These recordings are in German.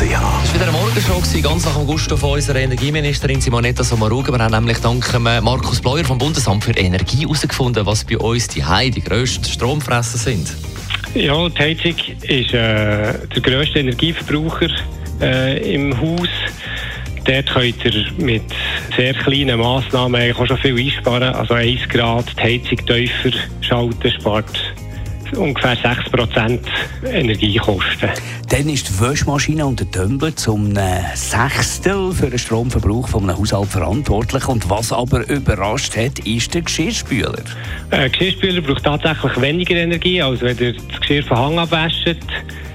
AlexanderKeller.ch Es war wieder eine Morgenshow, ganz nach dem Gusto von unserer Energieministerin Simonetta Sommaruga. Wir haben nämlich dank Markus Bleuer vom Bundesamt für Energie herausgefunden, was bei uns die Heide die grössten Stromfresser sind. Ja, die Heizung ist äh, der grösste Energieverbraucher äh, im Haus. Dort könnt ihr mit sehr kleinen Massnahmen eigentlich auch schon viel einsparen. Also 1 Grad die Heizung tiefer schalten spart ungefähr 6% Energiekosten. Dann ist die Wäschmaschine und der Tumbler zum Sechstel für den Stromverbrauch von einem Haushalt verantwortlich. Und was aber überrascht hat, ist der Geschirrspüler. Ein äh, Geschirrspüler braucht tatsächlich weniger Energie, als wenn ihr das Geschirr von Hang abwäscht.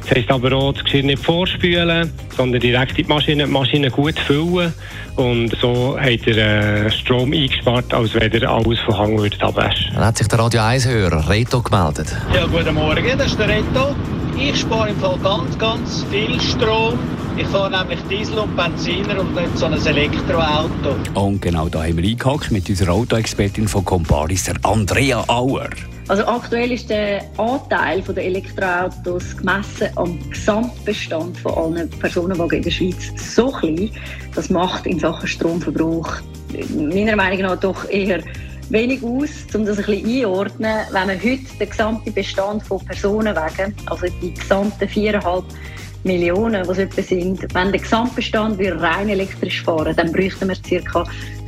Das heisst aber auch, das Geschirr nicht vorspülen, sondern direkt in die Maschine, die Maschine gut füllen. Und so hat er äh, Strom eingespart, als wenn er alles von Hang würde abwaschen. Dann hat sich der Radio 1-Hörer Reto gemeldet. Ja, guten Morgen, das ist der Reto. Ich spare im Fall ganz, ganz viel Strom. Ich fahre nämlich Diesel und Benziner und nicht so ein Elektroauto. Und genau da haben wir eingehakt mit unserer Autoexpertin von Comparis, der Andrea Auer. Also aktuell ist der Anteil der Elektroautos gemessen am Gesamtbestand von allen Personenwagen in der Schweiz so klein, das macht in Sachen Stromverbrauch meiner Meinung nach doch eher wenig aus, um das ein bisschen einordnen. Wenn man heute den gesamten Bestand von Personenwagen, also die gesamten viereinhalb Millionen, was etwa sind, wenn der Gesamtbestand wir rein elektrisch fahren, dann bräuchten wir ca.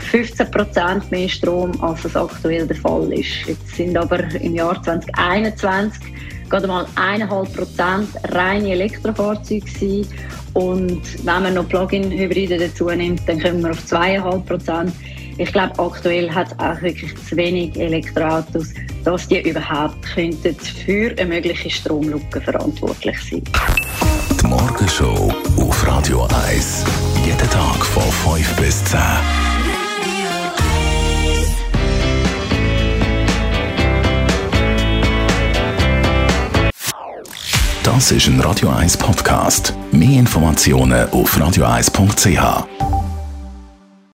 15 Prozent mehr Strom, als es aktuell der Fall ist. Jetzt sind aber im Jahr 2021 gerade mal 1,5 Prozent reine Elektrofahrzeuge gewesen. Und wenn man noch Plug-in-Hybride dazu nimmt, dann kommen wir auf 2,5 Prozent. Ich glaube, aktuell hat es auch wirklich zu wenig Elektroautos, dass die überhaupt könnten für eine mögliche Stromlücke verantwortlich sein Die Morgenshow auf Radio 1. Jeden Tag von 5 bis 10. Das ist ein Radio 1 Podcast. Mehr Informationen auf radio1.ch.